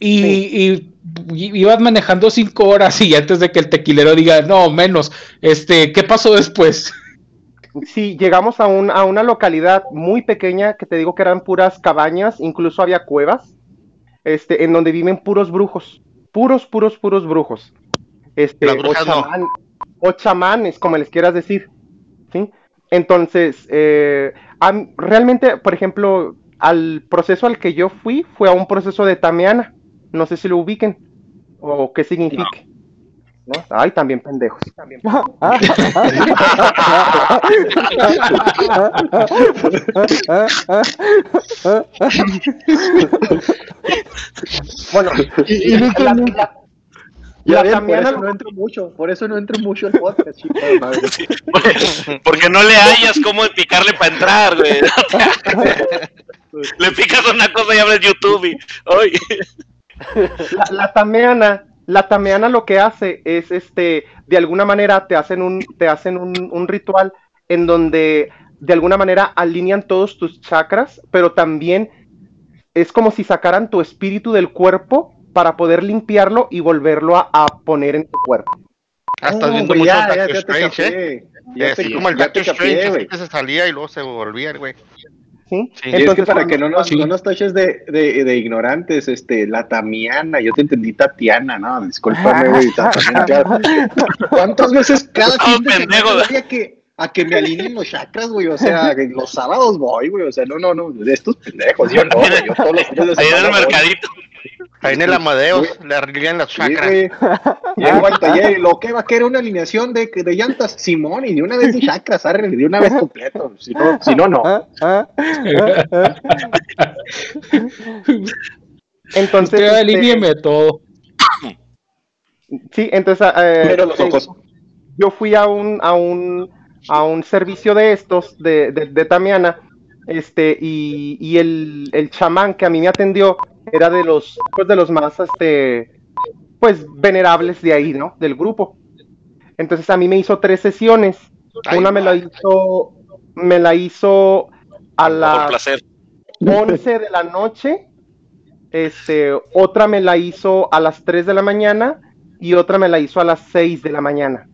y, ibas manejando cinco horas y antes de que el tequilero diga, no, menos, este, ¿qué pasó después? Sí, llegamos a, a una localidad muy pequeña que te digo que eran puras cabañas, incluso había cuevas, este, en donde viven puros brujos, puros, puros, puros brujos. Este, o chamanes, como les quieras decir. Entonces, eh, realmente, por ejemplo, al proceso al que yo fui fue a un proceso de Tamiana. No sé si lo ubiquen o qué signifique. Ay, también pendejos. bueno, y, ya por eso no entro mucho, por eso no entro mucho al podcast, chicos. porque no le hayas cómo picarle para entrar, güey. le picas una cosa y abres YouTube y. La, la tameana, la tameana lo que hace es este, de alguna manera te hacen un, te hacen un, un ritual en donde de alguna manera alinean todos tus chakras, pero también es como si sacaran tu espíritu del cuerpo para poder limpiarlo y volverlo a, poner en tu cuerpo. Ah, estás viendo mucho ya, ya, Strange, ¿eh? Ya te, como el Doctor Strange, que se salía y luego se volvía, güey. ¿Sí? sí Entonces, para que no nos, no nos taches de, de, de, ignorantes, este, la Tamiana, yo te entendí Tatiana, ¿no? Discúlpame, güey, ¿Cuántas veces cada de semana que, a que me alineen los chakras, güey? O sea, los sábados voy, güey, o sea, no, no, no, de estos pendejos, yo no, yo todos los días Ahí en el mercadito. Ahí en el Amadeus le arreglan las chakras. Llego al taller y lo que va a querer una alineación de, de llantas, Simón, y de una vez de chakras, arregle, de una vez completo. Si no, si no, no. Ah, ah, ah, entonces. Usted este, todo. Sí, entonces. Eh, los ojos. Yo fui a un, a un, a un servicio de estos, de, de, de Tamiana, este, y, y el, el chamán que a mí me atendió era de los, pues de los más, este, pues venerables de ahí, ¿no? Del grupo. Entonces a mí me hizo tres sesiones. Una me la hizo, me la hizo a las 11 de la noche. Este, otra me la hizo a las 3 de la mañana y otra me la hizo a las 6 de la mañana.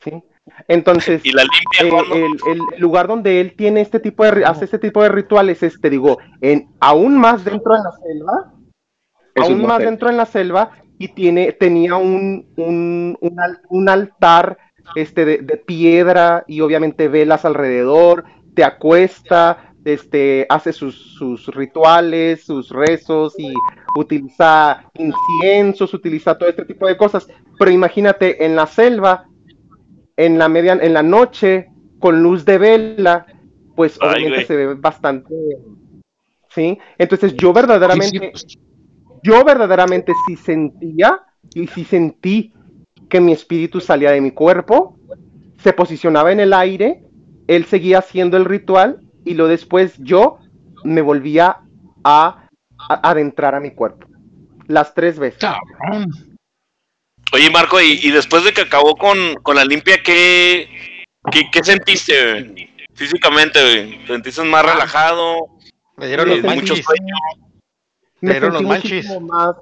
¿sí? Entonces, ¿Y la limpia, eh, el, lugar donde él tiene este tipo de hace este tipo de rituales es, te digo, en aún más dentro de la selva, aún más dentro de la selva y tiene tenía un un, un, altar este de, de, piedra y obviamente velas alrededor, te acuesta, este hace sus, sus rituales, sus rezos y utiliza inciensos, utiliza todo este tipo de cosas, pero imagínate en la selva en la media, en la noche, con luz de vela, pues obviamente se ve bastante, ¿sí? Entonces yo verdaderamente, pues. yo verdaderamente sí sentía y sí sentí que mi espíritu salía de mi cuerpo, se posicionaba en el aire, él seguía haciendo el ritual y lo después yo me volvía a, adentrar a mi cuerpo. Las tres veces. Oye, Marco, y, después de que acabó con, la limpia, ¿qué, qué, sentiste físicamente? ¿Te ¿Sentiste más relajado? Me dieron los manchis. Me, sentí los más,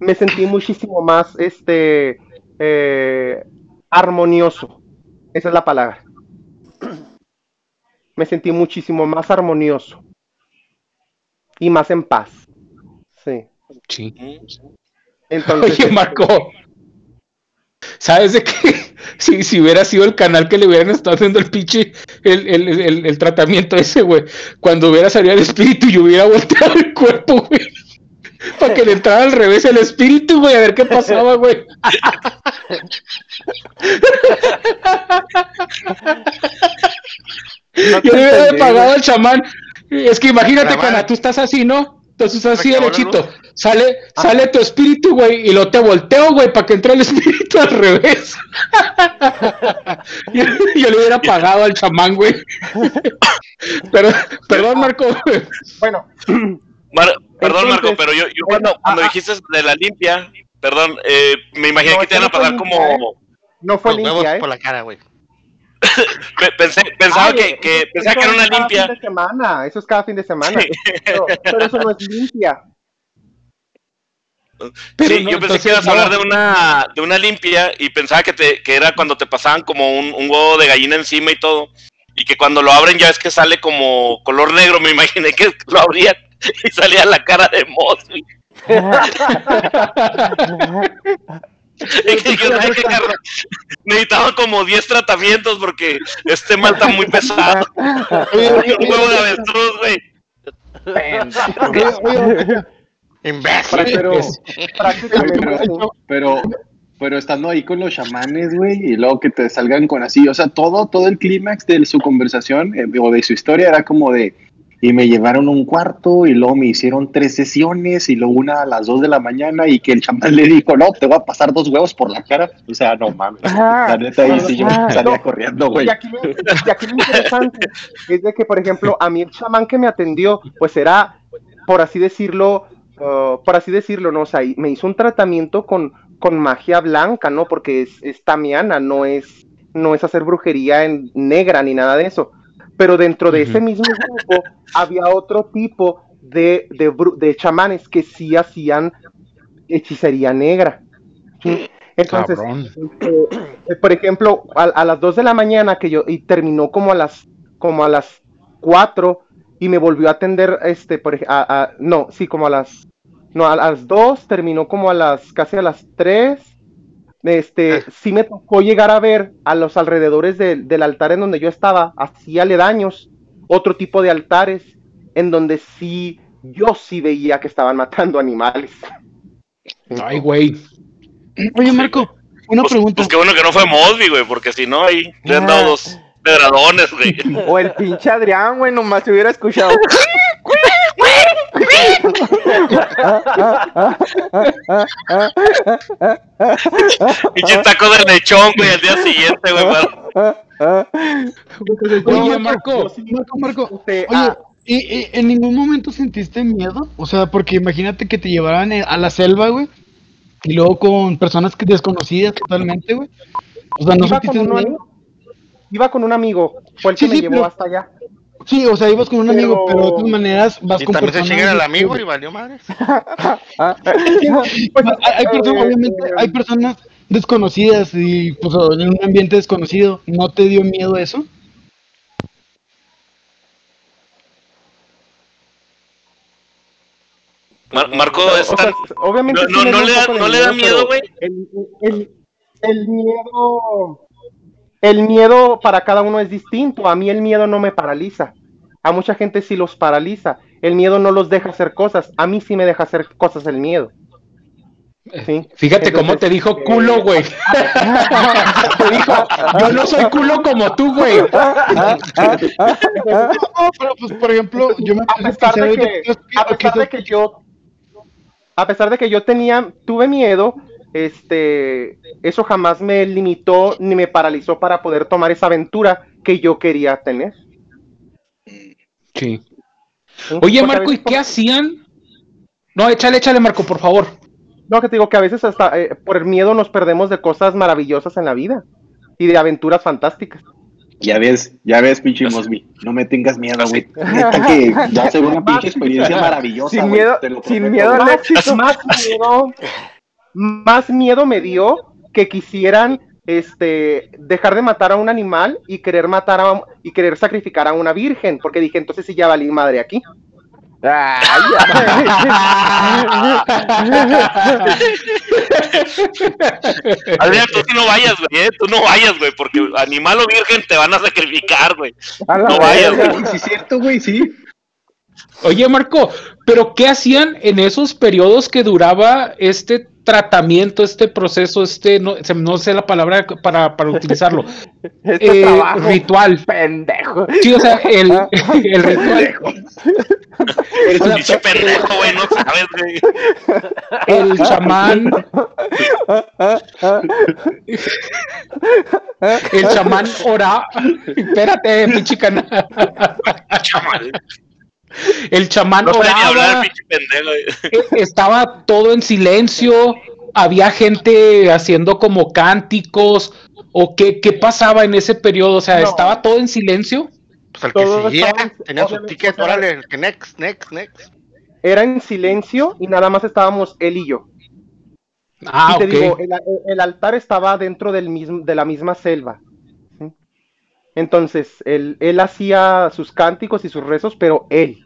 me sentí muchísimo más este eh, armonioso. Esa es la palabra. Me sentí muchísimo más armonioso y más en paz. Sí. Sí. Entonces, Oye, Marco, ¿sabes de qué? Si, si hubiera sido el canal que le hubieran estado haciendo el pinche, el, el, el, tratamiento ese, güey, cuando hubiera salido el espíritu y hubiera volteado el cuerpo, güey. Para que le entrara al revés el espíritu, güey, a ver qué pasaba, güey. Yo le hubiera pagado al chamán. Es que imagínate, Cana, tú estás así, ¿no? Entonces así derechito. Sale, sale tu espíritu, güey, y lo te volteo, güey, para que entre el espíritu al revés. yo, le hubiera pagado al chamán, güey. Pero, perdón, Marco. Bueno. perdón, Marco, pero yo, yo cuando, cuando dijiste de la limpia, perdón, eh, me imaginé que te iban a pasar como... No fue limpia, ¿eh? por la cara, güey. Pensé, pensaba que, que, pensaba que era una limpia. Fin de semana, eso es cada fin de semana. Pero, eso no es limpia. Sí, yo pensé que ibas a hablar de una, de una limpia y pensaba que, te, que era cuando te pasaban como un, un, huevo de gallina encima y todo. Y que cuando lo abren ya es que sale como color negro. Me imaginé que lo abrían y salía la cara de Moss. Necesitaba como 10 tratamientos porque este mal está muy pesado. Un huevo de avestruz, güey. Pero, pero, pero estando ahí con los chamanes, güey, y luego que te salgan con así, o sea, todo, todo el clímax de su conversación eh, o de su historia era como de, y me llevaron un cuarto y luego me hicieron tres sesiones y luego una a las dos de la mañana y que el chamán le dijo, no, te voy a pasar dos huevos por la cara. O sea, no mames. la neta ahí sí yo salía corriendo, güey. Y aquí, lo, interesante es de que, por ejemplo, a mí el chamán que me atendió, pues era, por así decirlo, uh, por así decirlo, ¿no? O sea, me hizo un tratamiento con, con magia blanca, ¿no? Porque es, es tamiana, no es, no es hacer brujería en negra ni nada de eso pero dentro de ese mismo grupo había otro tipo de, de, chamanes que sí hacían hechicería negra. Entonces, este, por ejemplo, a, las 2 de la mañana que yo, y terminó como a las, como a las 4 y me volvió a atender, este, por a, no, sí, como a las, no, a las 2, terminó como a las, casi a las 3 este, ah. sí me tocó llegar a ver a los alrededores del altar en donde yo estaba, así aledaños, otro tipo de altares, en donde sí, yo sí veía que estaban matando animales. Ay, güey. Oye, Marco, una pues, pregunta. Pues qué bueno que no fue Mosby, güey, porque si no, ahí le han dado dos pedradones, güey. O el pinche Adrián, güey, nomás se hubiera escuchado. Pinche taco de lechón, güey, al día siguiente, güey. Oye, Marco, Marco, Marco, oye, ah. ¿y, en ningún momento sentiste miedo? O sea, porque imagínate que te llevaran eh, a la selva, güey, y luego con personas que desconocidas totalmente, güey. O sea, ¿no sentiste miedo? Iba con un amigo, fue el que me llevó hasta allá. Sí, o sea, ibas con un amigo, pero de todas maneras vas y con personas. se llega el amigo y valió madre. Pues, hay, personas, obviamente, hay personas desconocidas y pues en un ambiente desconocido. ¿No te dio miedo eso? Marco obviamente no, no, le da, no le da miedo, güey. El, el, el, miedo el miedo para cada uno es distinto. A mí el miedo no me paraliza. A mucha gente sí los paraliza. El miedo no los deja hacer cosas. A mí sí me deja hacer cosas el miedo. Fíjate cómo te dijo eh, culo, güey. te dijo, yo no soy culo como tú, güey. no, pero pues, por ejemplo, yo me a pesar de que, a pesar de que yo, a pesar de que yo tenía, tuve miedo, este, eso jamás me limitó ni me paralizó para poder tomar esa aventura que yo quería tener. Sí. Oye, Marco, ¿y qué hacían? No, échale, échale, Marco, por favor. No, que te digo que a veces hasta eh, por el miedo nos perdemos de cosas maravillosas en la vida y de aventuras fantásticas. Ya ves, ya ves, pinche Mosby. No me tengas miedo, güey. Neta que va a ser una pinche experiencia maravillosa. Sin miedo, sin miedo al éxito. Más miedo, más miedo me dio que quisieran este dejar de matar a un animal y querer matar a y querer sacrificar a una virgen, porque dije, entonces sí ya valí madre aquí. Adrián, tú no vayas, güey, ¿eh? tú no vayas, güey, porque animal o virgen te van a sacrificar, güey. No vayas, güey. Sí, es cierto, güey, sí. Oye, Marco, ¿pero qué hacían en esos periodos que duraba este tratamiento, este proceso, este, no, no sé la palabra para, para utilizarlo. Este eh, ritual. Pendejo. Sí, o sea, el, el ritual. Es un pinche pendejo, güey, no sabes, güey. El chamán. El chamán ora. Espérate, pinche canal. Chamán. El chamán oraba, e-, estaba todo en silencio, había gente haciendo como cánticos, o qué, qué pasaba en ese periodo, o sea, estaba todo en silencio. Pues el que seguía, tenía su ticket, órale, que next, next, next. Era en silencio y nada más estábamos él y yo. Ah, y te digo, el, altar estaba dentro del mismo, de la misma selva. Entonces, él, él hacía sus cánticos y sus rezos, pero él.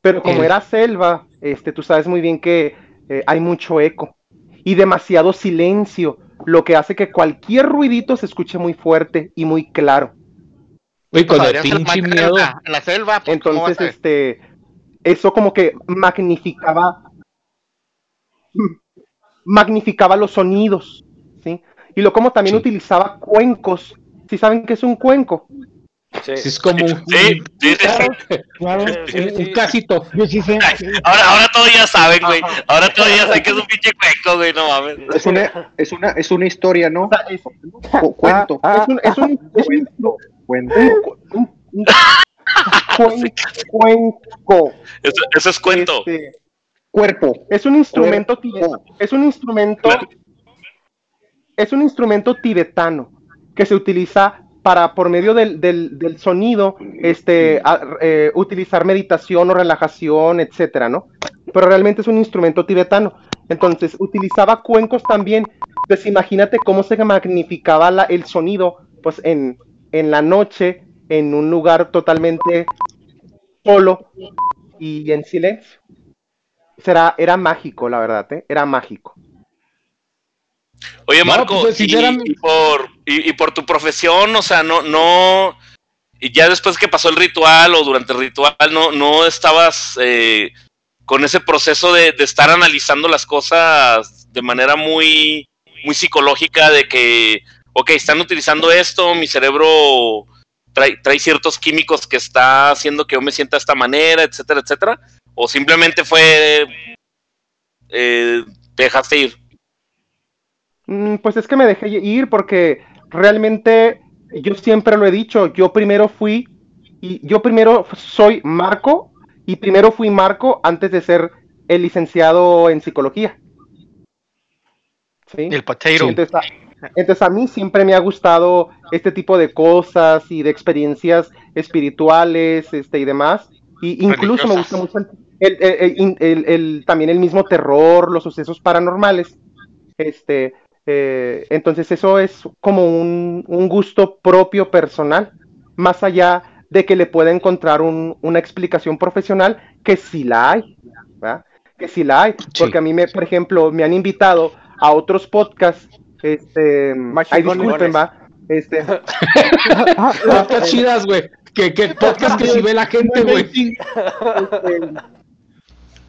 Pero como era selva, este, tú sabes muy bien que eh, hay mucho eco y demasiado silencio, lo que hace que cualquier ruidito se escuche muy fuerte y muy claro. Uy, con el pinche miedo. En la selva. Pues, Entonces, este, eso como que magnificaba, magnificaba los sonidos, ¿sí? Y lo como también utilizaba cuencos. ¿Sí saben qué es un cuenco? Sí. Es como un, sí, sí, claro, un, casito. Ahora, ahora todos ya saben, güey. Ahora todos ya saben que es un pinche cuenco, güey. No mames. Es una, es una, es una historia, ¿no? Es, cuento. Ah, es un, es un, es un cuento. Cuenco. Eso, eso es cuento. Este, cuerpo. Es un instrumento tibetano. Es un instrumento. Es un instrumento tibetano que se utiliza para por medio del, del, sonido este, eh, utilizar meditación o relajación, etcétera, ¿no? Pero realmente es un instrumento tibetano. Entonces, utilizaba cuencos también. Pues imagínate cómo se magnificaba la, el sonido, pues en, en la noche, en un lugar totalmente solo y en silencio. Será, era mágico, la verdad, ¿eh? Era mágico. Oye, Marco, pues, y, por, y, por tu profesión, o sea, no, no, y ya después que pasó el ritual o durante el ritual, no, no estabas eh, con ese proceso de, estar analizando las cosas de manera muy, muy psicológica, de que, ok, están utilizando esto, mi cerebro trae, trae ciertos químicos que está haciendo que yo me sienta de esta manera, etcétera, etcétera, o simplemente fue, eh, te dejaste ir. Mm, pues es que me dejé ir porque realmente yo siempre lo he dicho, yo primero fui y yo primero soy Marco y primero fui Marco antes de ser el licenciado en psicología. ¿Sí? El potato. entonces, a, mí siempre me ha gustado este tipo de cosas y de experiencias espirituales este, y demás. Y incluso me gusta mucho el, también el mismo terror, los sucesos paranormales. Este, eh, entonces eso es como un, gusto propio personal, más allá de que le pueda encontrar una explicación profesional, que sí la hay, que sí la hay, porque a mí, me, por ejemplo, me han invitado a otros podcasts, este, ay, disculpen, va, este, podcast chidas, güey, que, que podcast que si ve la gente, güey.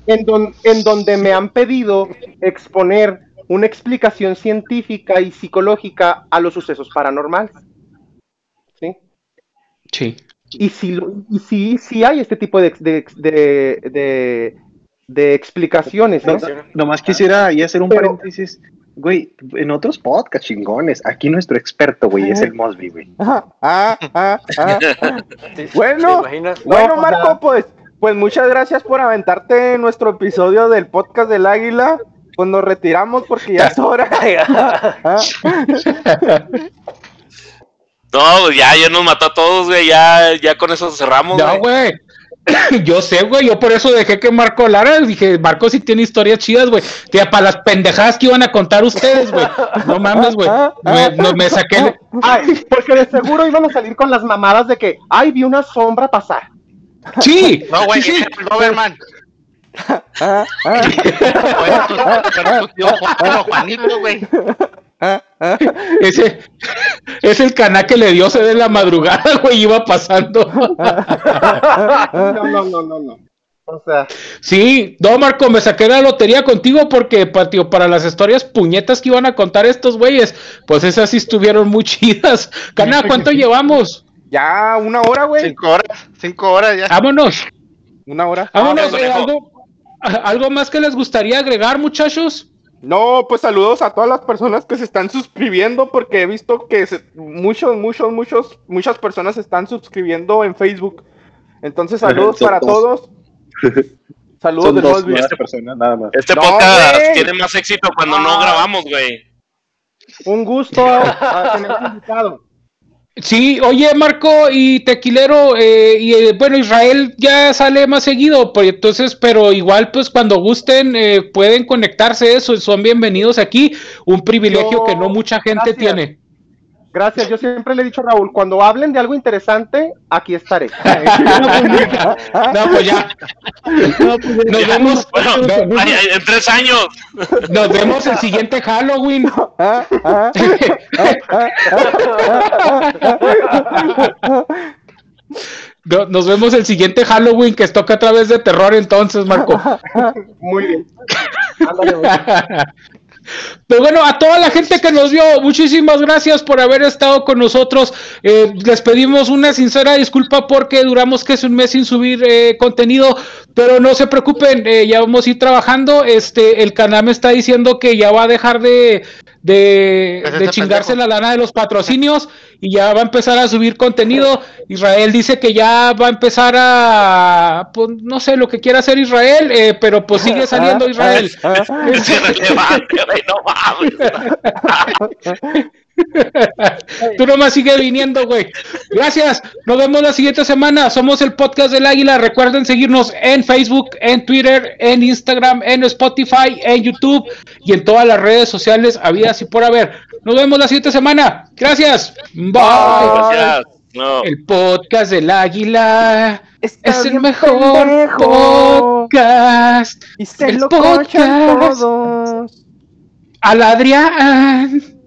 en, en donde me han pedido exponer una explicación científica y psicológica a los sucesos paranormales. ¿Sí? Sí. Y sí, y sí, sí hay este tipo de, de, de, explicaciones. ¿no? nomás quisiera ahí hacer un paréntesis. Güey, en otros podcasts chingones, aquí nuestro experto, güey, es el Mosby, güey. Ah, ah, ah, bueno, bueno, Marco, pues, pues muchas gracias por aventarte nuestro episodio del podcast del Águila. Pues nos retiramos porque ya es hora. no, ya, ya nos mató a todos, güey. Ya, ya con eso cerramos, Ya, güey. Yo sé, güey, yo por eso dejé que Marco hablara. Dije, Marco sí tiene historias chidas, güey. Para las pendejadas que iban a contar ustedes, güey. No mames, güey. Me, me, saqué. Ay, porque de seguro iban a salir con las mamadas de que, ay, vi una sombra pasar. Sí. No, güey, sí, Juanito, güey. Ese es el caná que le dio sed en la madrugada, güey, iba pasando. No, no, no, no, no. O sea. Sí, no, Marco, me saqué la lotería contigo porque, patio, para las historias puñetas que iban a contar estos güeyes, pues esas sí estuvieron muy chidas. Caná, ¿cuánto llevamos? Ya, una hora, güey. Cinco horas, cinco horas ya. Vámonos. Una hora. Vámonos, algo, ¿algo más que les gustaría agregar, muchachos? No, pues saludos a todas las personas que se están suscribiendo porque he visto que muchos, muchos, muchos, muchas personas se están suscribiendo en Facebook. Entonces saludos para todos. Saludos de todos. Este, personas, nada más. este podcast tiene más éxito cuando no ah. grabamos, güey. Un gusto a tener invitado. Sí, oye Marco y Tequilero, eh, y eh, bueno, Israel ya sale más seguido, pues entonces, pero igual pues cuando gusten eh, pueden conectarse, eso, son bienvenidos aquí, un privilegio que no mucha gente tiene. Gracias, yo siempre le he dicho a Raúl, cuando hablen de algo interesante, aquí estaré. no, pues ya. Nos vemos. en tres años. Nos vemos el siguiente Halloween. Nos vemos el siguiente Halloween que toca a través de terror entonces, Marco. Muy bien. Pero bueno, a toda la gente que nos vio, muchísimas gracias por haber estado con nosotros. Eh, les pedimos una sincera disculpa porque duramos que es un mes sin subir eh, contenido, pero no se preocupen, eh, ya vamos a ir trabajando. Este, el canal me está diciendo que ya va a dejar de, de, chingarse la lana de los patrocinios y ya va a empezar a subir contenido. Israel dice que ya va a empezar a, pues, no sé lo que quiera hacer Israel, eh, pero pues sigue saliendo Israel. Tú nomás sigue viniendo, güey. Gracias. Nos vemos la siguiente semana. Somos el podcast del Águila. Recuerden seguirnos en Facebook, en Twitter, en Instagram, en Spotify, en YouTube y en todas las redes sociales habidas y por haber. Nos vemos la siguiente semana. Gracias. Bye. El podcast del Águila es el mejor podcast. Y se el lo podcast. todos. Al Adrián.